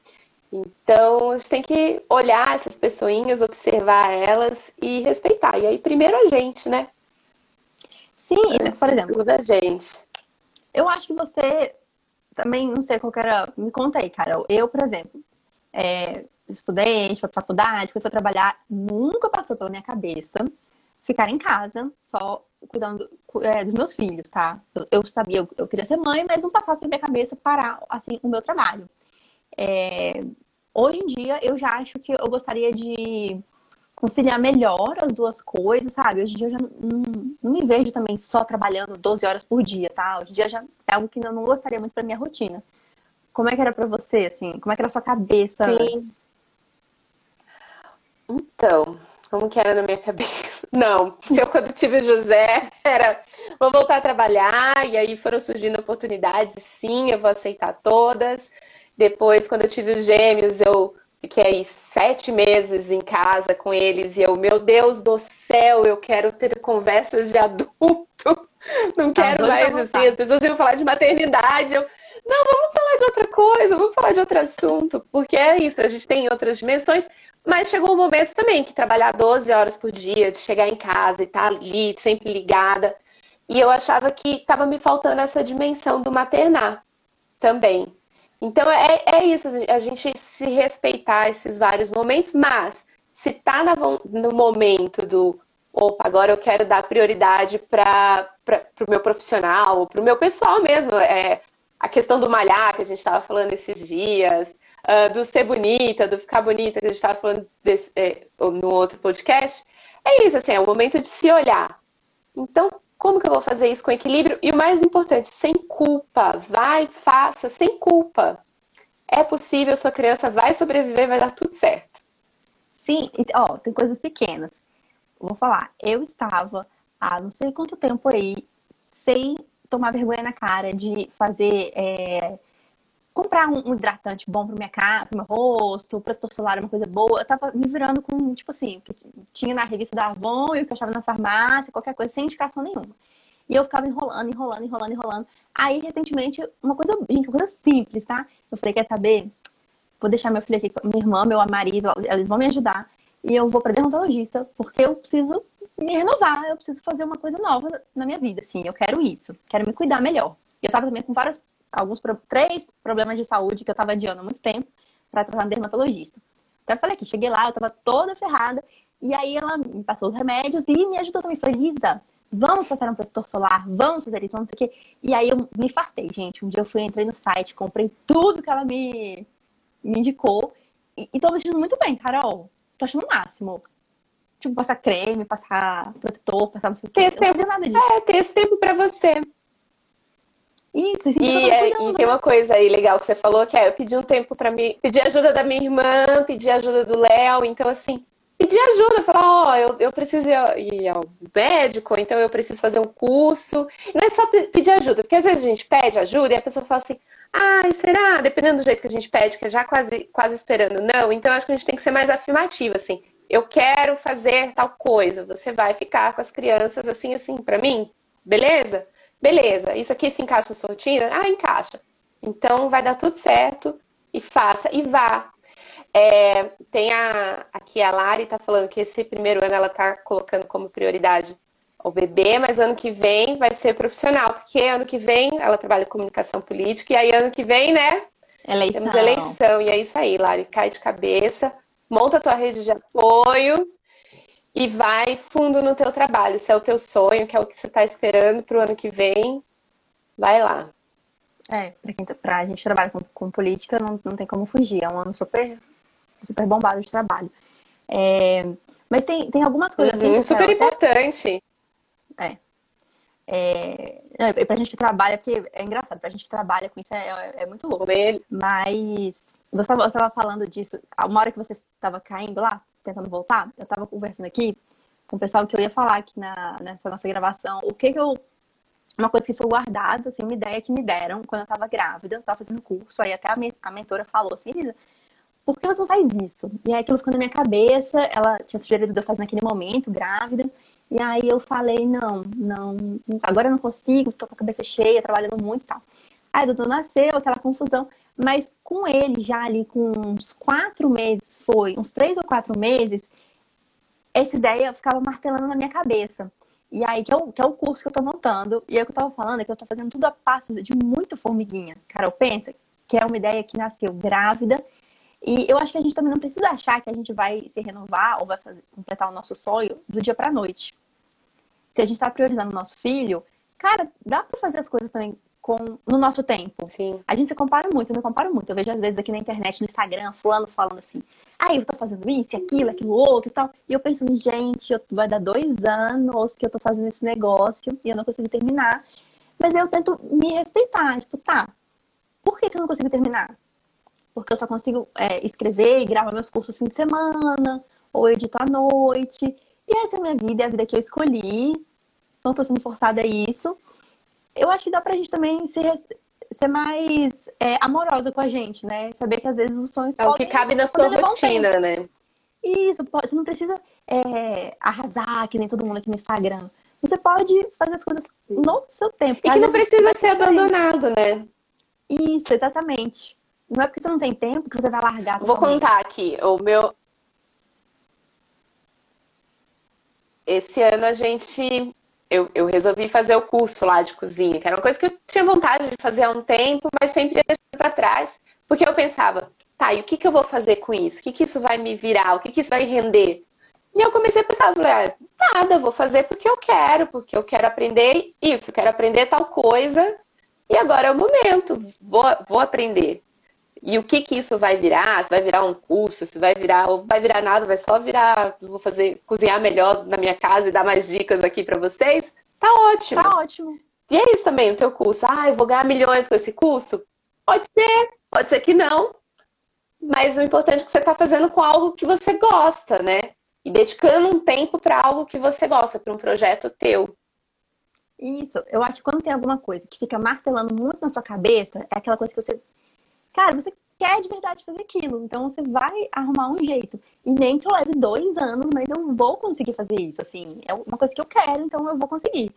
B: Então, a gente tem que olhar essas pessoinhas, observar elas e respeitar. E aí, primeiro a gente, né?
A: Sim, Antes por exemplo.
B: Da gente.
A: Eu acho que você também, não sei qual era. Me conta aí, Carol. Eu, por exemplo, é, estudei, fui pra faculdade, comecei a trabalhar, nunca passou pela minha cabeça ficar em casa, só cuidando é, dos meus filhos, tá? Eu, eu sabia, eu, eu, queria ser mãe, mas não passava pela minha cabeça parar, assim, o meu trabalho. É, hoje em dia, eu já acho que eu gostaria de conciliar melhor as duas coisas, sabe? Hoje em dia eu já não, não, me vejo também só trabalhando 12 horas por dia, tá? Hoje em dia já é algo que eu não gostaria muito pra minha rotina. Como é que era pra você, assim? Como é que era a sua cabeça?
B: Sim. Então, como que era na minha (laughs) cabeça? Não, eu quando tive o José era, vou voltar a trabalhar, e aí foram surgindo oportunidades, sim, eu vou aceitar todas. Depois, quando eu tive os gêmeos, eu fiquei sete meses em casa com eles, e eu, meu Deus do céu, eu quero ter conversas de adulto, (laughs) não tá quero mais assim, as pessoas iam falar de maternidade, eu, não, vamos falar de outra coisa, vamos falar de outro assunto, porque é isso, a gente tem outras dimensões, mas chegou um momento também que trabalhar 12 horas por dia, de chegar em casa e estar tá ali, sempre ligada. E eu achava que estava me faltando essa dimensão do maternar também. Então é, é isso, a gente se respeitar esses vários momentos, mas se tá na, no momento do opa, agora eu quero dar prioridade para o meu profissional, para o meu pessoal mesmo. É, a questão do malhar que a gente estava falando esses dias, uh, do ser bonita, do ficar bonita, que a gente estava falando desse, é, no outro podcast, é isso, assim, é o momento de se olhar. Então, como que eu vou fazer isso com equilíbrio? E o mais importante, sem culpa. Vai, faça, sem culpa. É possível, sua criança vai sobreviver, vai dar tudo certo.
A: Sim, ó, tem coisas pequenas. Vou falar, eu estava há não sei quanto tempo aí, sem tomar vergonha na cara de fazer é, comprar um, um hidratante bom pro minha cara, pro meu rosto, protetor solar, uma coisa boa. Eu tava me virando com, tipo assim, que tinha na revista da Avon e o que eu achava na farmácia, qualquer coisa, sem indicação nenhuma. E eu ficava enrolando, enrolando, enrolando, enrolando. Aí, recentemente, uma coisa, uma coisa simples, tá? Eu falei, quer saber? Vou deixar meu filho aqui, minha irmã, meu marido, eles vão me ajudar. E eu vou pra dermatologista, porque eu preciso me renovar, eu preciso fazer uma coisa nova na minha vida, assim. Eu quero isso, quero me cuidar melhor. Eu tava também com várias alguns três problemas de saúde que eu estava adiando há muito tempo para tratar no dermatologista. Então eu falei que cheguei lá, eu estava toda ferrada, e aí ela me passou os remédios e me ajudou também. Falei, Lisa, vamos passar um protetor solar, vamos fazer isso, não sei o quê. E aí eu me fartei, gente. Um dia eu fui, entrei no site, comprei tudo que ela me, me indicou. E, e tô me sentindo muito bem, Carol. Tô achando o máximo. Tipo, passar creme, passar protetor, passar não sei o quê.
B: Tem esse tempo, nada disso. É, ter esse tempo pra você.
A: Isso,
B: e, é, e tem uma coisa aí legal que você falou, que é eu pedi um tempo para mim, pedir ajuda da minha irmã, pedir ajuda do Léo, então assim, pedir ajuda, falar, ó, oh, eu, eu preciso ir ao médico, então eu preciso fazer um curso. Não é só pedir ajuda, porque às vezes a gente pede ajuda e a pessoa fala assim, ai, será? Dependendo do jeito que a gente pede, que é já quase, quase esperando não, então acho que a gente tem que ser mais afirmativo, assim, eu quero fazer tal coisa, você vai ficar com as crianças assim, assim, para mim, beleza? Beleza, isso aqui se encaixa na sua rotina? Ah, encaixa. Então vai dar tudo certo e faça e vá. É, tem a, aqui a Lari tá falando que esse primeiro ano ela tá colocando como prioridade o bebê, mas ano que vem vai ser profissional, porque ano que vem ela trabalha em comunicação política e aí ano que vem, né?
A: Eleição.
B: Temos eleição e é isso aí, Lari, cai de cabeça, monta a tua rede de apoio e vai fundo no teu trabalho. Se é o teu sonho, que é o que você está esperando para o ano que vem, vai lá.
A: É, para quem tá, pra gente trabalha com, com política, não, não tem como fugir. É um ano super, super bombado de trabalho. É, mas tem, tem algumas coisas
B: uhum, assim, super importante.
A: Até... É, é, pra gente que trabalha, porque é engraçado, pra gente que trabalha com isso é, é, é muito louco. Mas você estava falando disso, uma hora que você estava caindo lá, tentando voltar, eu tava conversando aqui com o pessoal que eu ia falar aqui na, nessa nossa gravação, o que que eu uma coisa que foi guardada, assim, uma ideia que me deram quando eu tava grávida, eu tava fazendo curso, aí até a, me a mentora falou assim, Elisa, por que você não faz isso? E aí aquilo ficou na minha cabeça, ela tinha sugerido de eu fazer naquele momento, grávida, e aí eu falei, não, não, agora eu não consigo, tô com a cabeça cheia, trabalhando muito e tal. Aí o doutor nasceu, aquela confusão, mas com ele já ali com uns quatro meses, foi, uns três ou quatro meses, essa ideia ficava martelando na minha cabeça. E aí, que é, o, que é o curso que eu tô montando. E é o que eu tava falando, é que eu tô fazendo tudo a passos de muito formiguinha. Carol, pensa que é uma ideia que nasceu grávida. E eu acho que a gente também não precisa achar que a gente vai se renovar ou vai fazer, completar o nosso sonho do dia pra noite. Se a gente tá priorizando o nosso filho, cara, dá pra fazer as coisas também com, no nosso tempo.
B: Sim.
A: A gente se compara muito, eu me comparo muito. Eu vejo às vezes aqui na internet, no Instagram, fulano falando assim, ah, eu tô fazendo isso, aquilo, aquilo outro e tal. E eu pensando, gente, eu, vai dar dois anos que eu tô fazendo esse negócio e eu não consigo terminar. Mas eu tento me respeitar, tipo, tá, por que, que eu não consigo terminar? Porque eu só consigo é, escrever e gravar meus cursos fim de semana, ou edito à noite. E essa é a minha vida, é a vida que eu escolhi. Não tô sendo forçada a isso eu acho que dá pra gente também ser, ser mais é, amorosa com a gente, né? Saber que às vezes os sonhos.
B: É o que cabe na sua rotina, né?
A: Isso, pode, você não precisa é, arrasar que nem todo mundo aqui no Instagram. Você pode fazer as coisas no seu tempo.
B: E que não precisa ser abandonado, né?
A: Isso, exatamente. Não é porque você não tem tempo que você vai largar.
B: Vou contar aqui. O meu. Esse ano a gente eu, eu, resolvi fazer o curso lá de cozinha, que era uma coisa que eu tinha vontade de fazer há um tempo, mas sempre ia para trás, porque eu pensava, tá, e o que, que eu vou fazer com isso? O que, que isso vai me virar? O que, que isso vai render? E eu comecei a pensar, falei, ah, nada, vou fazer porque eu quero, porque eu quero aprender isso, quero aprender tal coisa, e agora é o momento, vou, vou aprender. E o que que isso vai virar? Se vai virar um curso, se vai virar, ou vai virar nada, vai só virar, vou fazer cozinhar melhor na minha casa e dar mais dicas aqui para vocês? Tá ótimo.
A: Tá ótimo.
B: E é isso também, o teu curso. Ah, eu vou ganhar milhões com esse curso? Pode ser, pode ser que não. Mas o importante é que você está fazendo com algo que você gosta, né? E dedicando um tempo para algo que você gosta, para um projeto teu.
A: Isso, eu acho que quando tem alguma coisa que fica martelando muito na sua cabeça, é aquela coisa que você cara, você quer de verdade fazer aquilo. Então você vai arrumar um jeito. E nem que eu leve dois anos, mas eu vou conseguir fazer isso. Assim, é uma coisa que eu quero, então eu vou conseguir.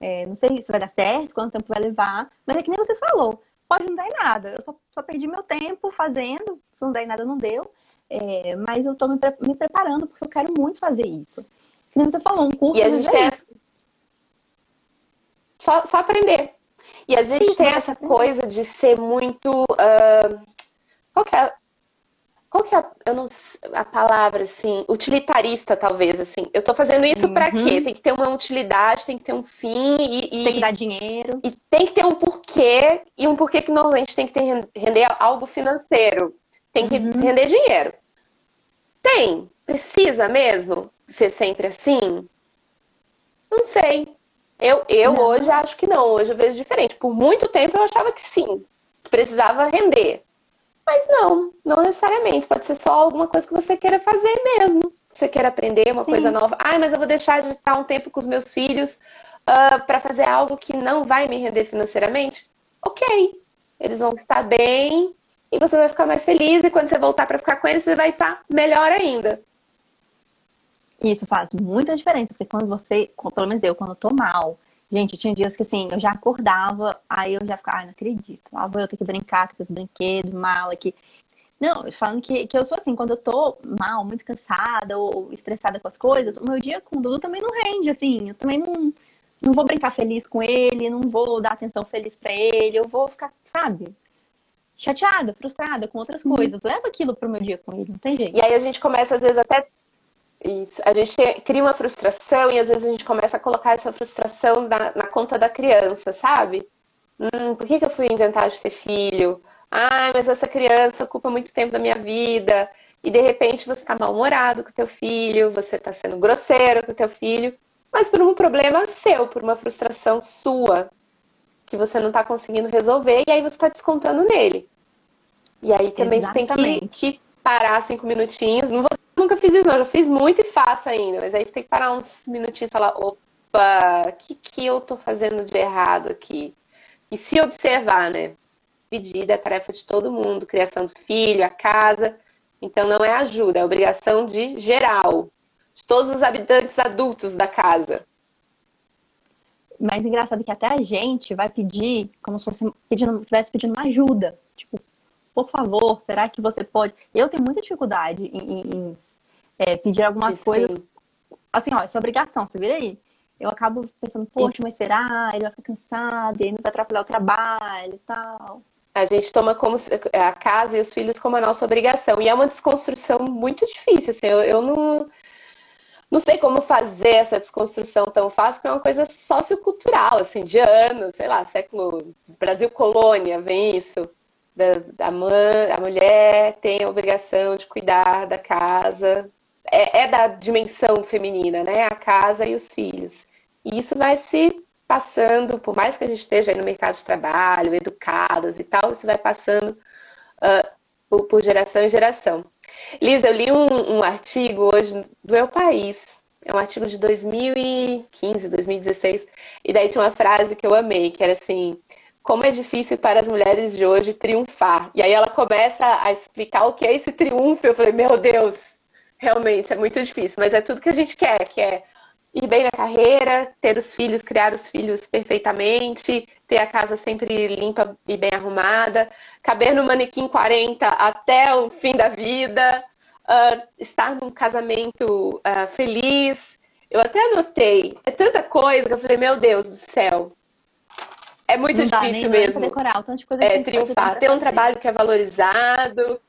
A: É, não sei se vai dar certo, quanto tempo vai levar, mas é que nem você falou. Pode não dar em nada. Eu só, só perdi meu tempo fazendo. Se não der em nada, não deu. É, mas eu tô me, pre me, preparando porque eu quero muito fazer isso. Como você falou, um curso.
B: E a gente é. Só, só aprender. E às vezes tem essa coisa de ser muito. Uh, qual que é, qual que é a, eu não, a palavra, assim, utilitarista, talvez, assim. Eu tô fazendo isso uhum. para quê? Tem que ter uma utilidade, tem que ter um fim e,
A: e, Tem que dar dinheiro.
B: E tem que ter um porquê, e um porquê que normalmente tem que ter, render algo financeiro. Tem que uhum. render dinheiro. Tem. Precisa mesmo ser sempre assim? Não sei. Eu, eu hoje acho que não, hoje eu vejo diferente. Por muito tempo eu achava que sim, que precisava render. Mas não, não necessariamente. Pode ser só alguma coisa que você queira fazer mesmo. Você queira aprender uma sim. coisa nova. Ah, mas eu vou deixar de estar um tempo com os meus filhos uh, ah, para fazer algo que não vai me render financeiramente? Ok. Eles vão estar bem e você vai ficar mais feliz. E quando você voltar para ficar com eles, você vai estar melhor ainda.
A: Isso faz muita diferença, porque quando você, pelo menos eu, quando eu tô mal, gente, tinha dias que assim, eu já acordava, aí eu já ficava, ai, não acredito, lá vou eu ter que brincar com esses brinquedos, mala aqui. Não, falando que, que eu sou assim, quando eu tô mal, muito cansada ou estressada com as coisas, o meu dia com o Dudu também não rende, assim, eu também não, não vou brincar feliz com ele, não vou dar atenção feliz para ele, eu vou ficar, sabe, chateada, frustrada com outras uhum. coisas. Leva aquilo pro meu dia com ele, não tem jeito.
B: E aí a gente começa, às vezes, até isso. A gente cria uma frustração e às vezes a gente começa a colocar essa frustração na, na conta da criança, sabe? Hum, por que, que eu fui inventar de ter filho? Ah, mas essa criança ocupa muito tempo da minha vida. E de repente você está mal-humorado com o teu filho, você está sendo grosseiro com o teu filho, mas por um problema seu, por uma frustração sua, que você não está conseguindo resolver, e aí você está descontando nele. E aí também Exatamente. você tem que, que parar cinco minutinhos. Não vou, nunca fiz isso, não. Já fiz muito e faço ainda. Mas aí você tem que parar uns minutinhos e falar, opa, o que, que eu tô fazendo de errado aqui? E se observar, né? Pedida é tarefa de todo mundo, criação do filho, a casa. Então não é ajuda, é obrigação de geral, de todos os habitantes adultos da casa.
A: Mas engraçado que até a gente vai pedir, como se fosse pedindo, estivesse pedindo uma ajuda. Tipo, por favor, será que você pode? Eu tenho muita dificuldade em, em é, pedir algumas Sim. coisas. Assim, ó, isso é obrigação, você vira aí. Eu acabo pensando, poxa, mas será? Ele vai ficar cansado, e ainda vai atrapalhar o trabalho e tal.
B: A gente toma como a casa e os filhos como a nossa obrigação. E é uma desconstrução muito difícil. Assim, eu, eu não, não sei como fazer essa desconstrução tão fácil, porque é uma coisa sociocultural, assim, de anos, sei lá, século Brasil colônia, vem isso. Da, a, mãe, a mulher tem a obrigação de cuidar da casa, é, é da dimensão feminina, né? A casa e os filhos. E isso vai se passando, por mais que a gente esteja no mercado de trabalho, educadas e tal, isso vai passando uh, por, por, geração em geração. Lisa, eu li um, um artigo hoje do El País, é um artigo de 2015, 2016, e daí tinha uma frase que eu amei, que era assim: como é difícil para as mulheres de hoje triunfar. E aí ela começa a explicar o que é esse triunfo. Eu falei, meu Deus, realmente é muito difícil, mas é tudo que a gente quer, que é ir bem na carreira, ter os filhos, criar os filhos perfeitamente, ter a casa sempre limpa e bem arrumada, caber no manequim 40 até o fim da vida, uh, estar num casamento uh, feliz. Eu até anotei, é tanta coisa que eu falei, meu Deus do céu. É muito Não difícil mesmo.
A: Decorar, tanto de coisa
B: é, triunfar, ter um trabalho que é valorizado.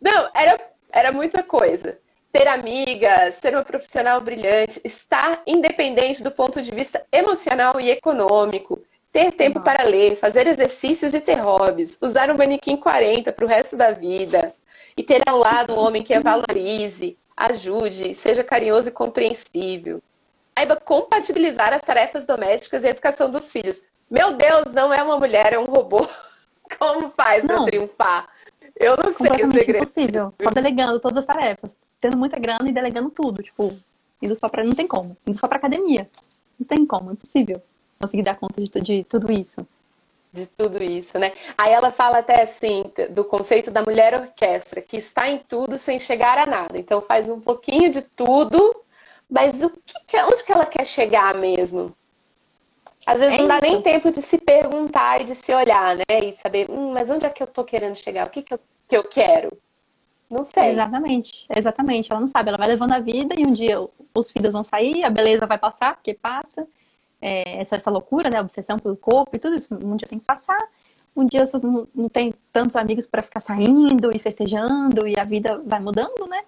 B: Não, era, era muita coisa ter amigas, ser uma profissional brilhante, estar independente do ponto de vista emocional e econômico, ter tempo Nossa. para ler, fazer exercícios e ter hobbies, usar um manequim 40 para o resto da vida e ter ao lado um homem que a valorize, ajude, seja carinhoso e compreensível. Saiba compatibilizar as tarefas domésticas e a educação dos filhos. Meu Deus, não é uma mulher, é um robô. (laughs) Como faz para triunfar? Eu não sei o segredo.
A: impossível. Só delegando todas as tarefas. Tendo muita grana e delegando tudo. Tipo, indo só pra. Não tem como. Indo só pra academia. Não tem como, é impossível conseguir dar conta de, de tudo isso.
B: De tudo isso, né? Aí ela fala até assim, do conceito da mulher orquestra, que está em tudo sem chegar a nada. Então faz um pouquinho de tudo, mas o que, onde que ela quer chegar mesmo? Às vezes é não dá isso. nem tempo de se perguntar e de se olhar, né? E saber, hum, mas onde é que eu tô querendo chegar? O que, que, eu, que eu quero? Não sei.
A: Exatamente, exatamente. Ela não sabe, ela vai levando a vida e um dia os filhos vão sair, a beleza vai passar, porque passa. É, essa, essa loucura, né? A obsessão pelo corpo e tudo isso, um dia tem que passar. Um dia você não, não tem tantos amigos para ficar saindo e festejando e a vida vai mudando, né?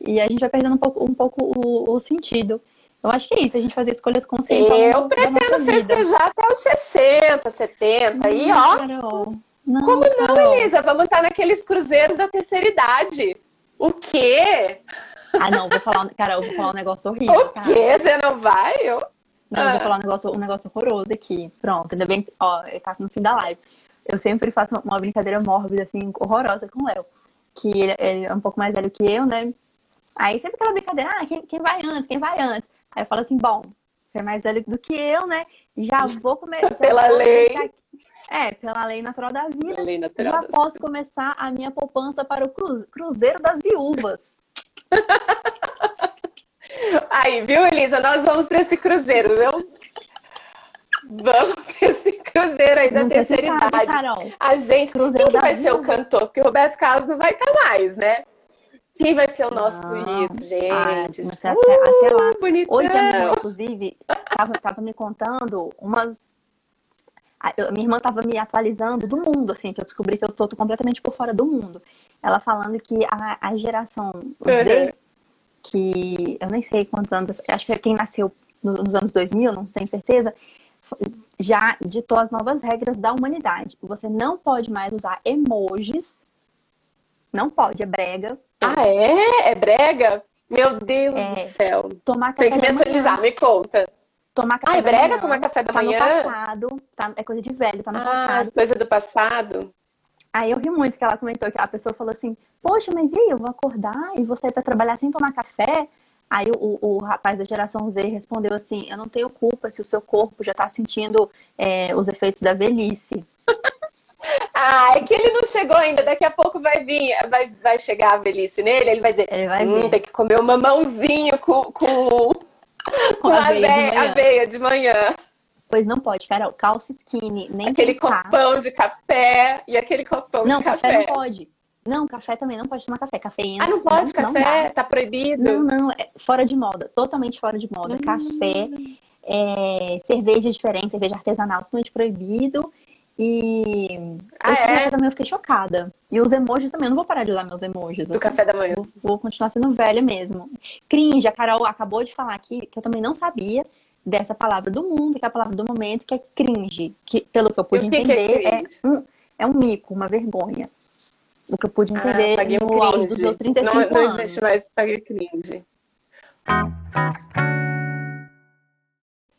A: E a gente vai perdendo um pouco, um pouco o, o sentido. Eu acho que é isso, a gente fazer escolhas conscientes.
B: Eu pretendo festejar até os 60, 70. Hum, e ó. Carol. Não, como não, Carol. Elisa? Vamos estar naqueles cruzeiros da terceira idade. O quê?
A: Ah, não, vou falar, cara, eu vou falar um negócio horrível.
B: O quê? Você não vai? Eu...
A: Não, ah. eu vou ah. falar um negócio, um negócio horroroso aqui. Pronto, ainda bem, ó, ele tá no fim da live. Eu sempre faço uma brincadeira mórbida, assim, horrorosa com o Léo. Que ele, ele, é um pouco mais velho que eu, né? Aí sempre aquela brincadeira, ah, quem, quem vai antes, quem vai antes? Aí eu falo assim, bom, você é mais velho do que eu, né? Já vou (laughs) começar.
B: pela lei.
A: É, pela lei natural da vida.
B: Lei natural
A: já posso vida. começar a minha poupança para o Cruzeiro das Viúvas. (laughs)
B: Aí, viu, Elisa? Nós vamos para esse cruzeiro, viu? Vamos para esse cruzeiro aí da terceira idade. A gente, cruzeiro quem que vai ser o cantor? Porque o Roberto Carlos não vai estar mais, né? Quem vai ser o nosso bonito, gente? Ai, uh,
A: até, até lá. Bonitão. Hoje a minha, inclusive, tava, tava me contando umas. A, minha irmã tava me atualizando do mundo, assim, que eu descobri que eu tô, tô completamente por fora do mundo. Ela falando que a, a geração Z, uhum. que eu nem sei quantos anos, acho que é quem nasceu nos anos 2000, não tenho certeza, já ditou as novas regras da humanidade. Você não pode mais usar emojis, não pode, é brega,
B: ah, é? É brega? Meu Deus é, do céu.
A: Tomar café
B: Tem que me atualizar, me conta.
A: Tomar café
B: ah, é brega manhã, tomar café da
A: tá
B: manhã?
A: No passado, tá, é coisa de velho, tá no
B: ah,
A: passado.
B: coisa do passado.
A: Aí eu ri muito que ela comentou que a pessoa falou assim: Poxa, mas e aí, eu vou acordar e você vai trabalhar sem tomar café? Aí o, o, rapaz da geração Z respondeu assim: Eu não tenho culpa se o seu corpo já está sentindo é, os efeitos da velhice. (laughs)
B: ah, é que ele não chegou ainda. Daqui a pouco vai vir, vai, vai chegar a velhice nele. Ele vai dizer: ele vai hum, tem que comer um mamãozinho com, com, (laughs) com, aveia, aveia, de aveia de manhã.
A: Pois não pode, Carol. Calça skinny, nem
B: Aquele pensar. copão de café e aquele copão
A: não,
B: de café.
A: Não, café não pode. Não, café também não pode tomar café. Cafeína.
B: Ah, não pode não, café? Não tá proibido?
A: Não, não, é fora de moda. Totalmente fora de moda. Hum. Café, é, cerveja diferente, cerveja artesanal, totalmente proibido. E ah, esse é? também eu fiquei chocada. E os emojis também, eu não vou parar de usar meus emojis.
B: Do assim. café da manhã.
A: Vou, vou, continuar sendo velha mesmo. Cringe, a Carol acabou de falar aqui, que eu também não sabia dessa palavra do mundo, que é a palavra do momento, que é cringe. Que, pelo que eu pude que entender, que é, é, um, é um mico, uma vergonha. O que eu pude ah, entender ah, no um auge dos meus 35 não,
B: não anos. Não existe mais paguei cringe.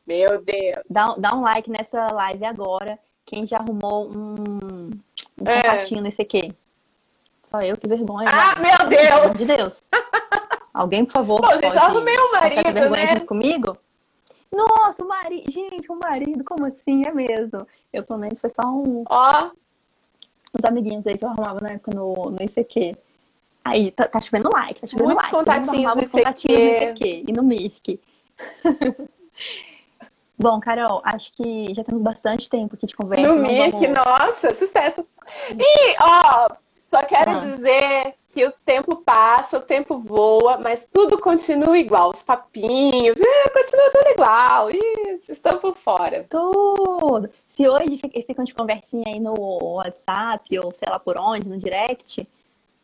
B: Meu Deus.
A: Dá, dá um like nessa live agora. Quem já arrumou um, um é. contatinho nesse aqui? Só eu, que vergonha.
B: Ah, meu Deus! Pelo amor
A: de Deus. (laughs) Alguém, por favor,
B: Pô, pode já arrumei um marido, vergonha
A: né? comigo? Nossa, o marido. Gente, o marido, como assim? É mesmo. Eu, pelo menos, foi só um.
B: Ó.
A: Uns amiguinhos aí que eu arrumava na época no, no ICQ. Aí, tá, tá chovendo like, tá chovendo
B: Muitos
A: like.
B: Contatinhos no ICQ. contatinhos no ICQ
A: e no Mirk. (laughs) Bom, Carol, acho que já temos bastante tempo aqui de conversa.
B: No vamos... nossa, sucesso. E, ó, só quero ah. dizer que o tempo passa, o tempo voa, mas tudo continua igual. Os papinhos, é, continua tudo igual. Ih, estão por fora.
A: Tudo. Se hoje ficam de conversinha aí no WhatsApp ou sei lá por onde, no direct,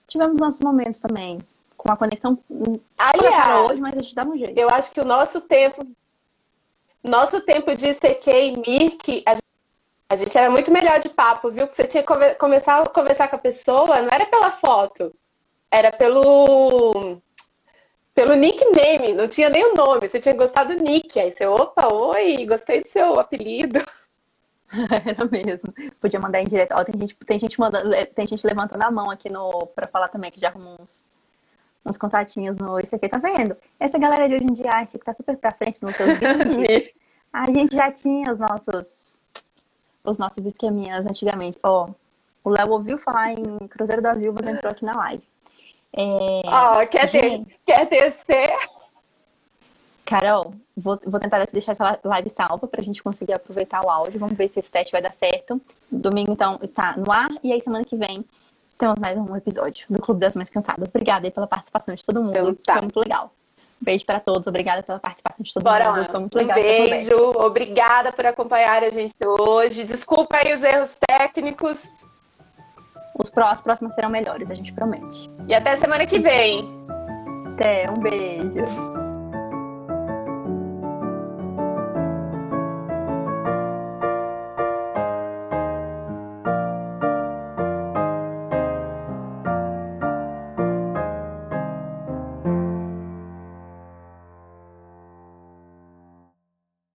A: tivemos nossos momentos também. Com a conexão.
B: Aliás,
A: hoje, mas a gente dá um jeito.
B: Eu acho que o nosso tempo. Nosso tempo de CQ e Mirk, a a gente era muito melhor de papo, viu? Porque você tinha que começar a conversar com a pessoa, não era pela foto, era pelo pelo nickname, não tinha nem o nome, você tinha gostado do nick. Aí você, opa, oi, gostei do seu apelido. (laughs)
A: Era mesmo. Podia mandar em direto. Ó, tem gente, tem gente mandando, é, tem gente levantando a mão aqui no para falar também que já arrumou uns, uns contatinhos no isso aqui, tá vendo? Essa galera de hoje em dia acha que tá super pra frente nos seus (laughs) vídeos. a gente já tinha os nossos os nossos esqueminhas antigamente. Ó, o Léo ouviu falar em Cruzeiro das Viúvas entrou aqui na live.
B: É... Oh, quer, gente... ter, quer ter
A: Carol, vou, vou tentar deixar essa live salva pra gente conseguir aproveitar o áudio. Vamos ver se esse teste vai dar certo. Domingo, então, está no ar. E aí, semana que vem, temos mais um episódio do Clube das Mães Cansadas. Obrigada aí pela participação de todo mundo. Então, tá. Foi muito legal. Beijo para todos, obrigada pela participação de todo Bora mundo. Foi muito legal.
B: Um beijo, obrigada por acompanhar a gente hoje. Desculpa aí os erros técnicos.
A: Os próximos serão melhores, a gente promete.
B: E até semana que vem.
A: Até, um beijo.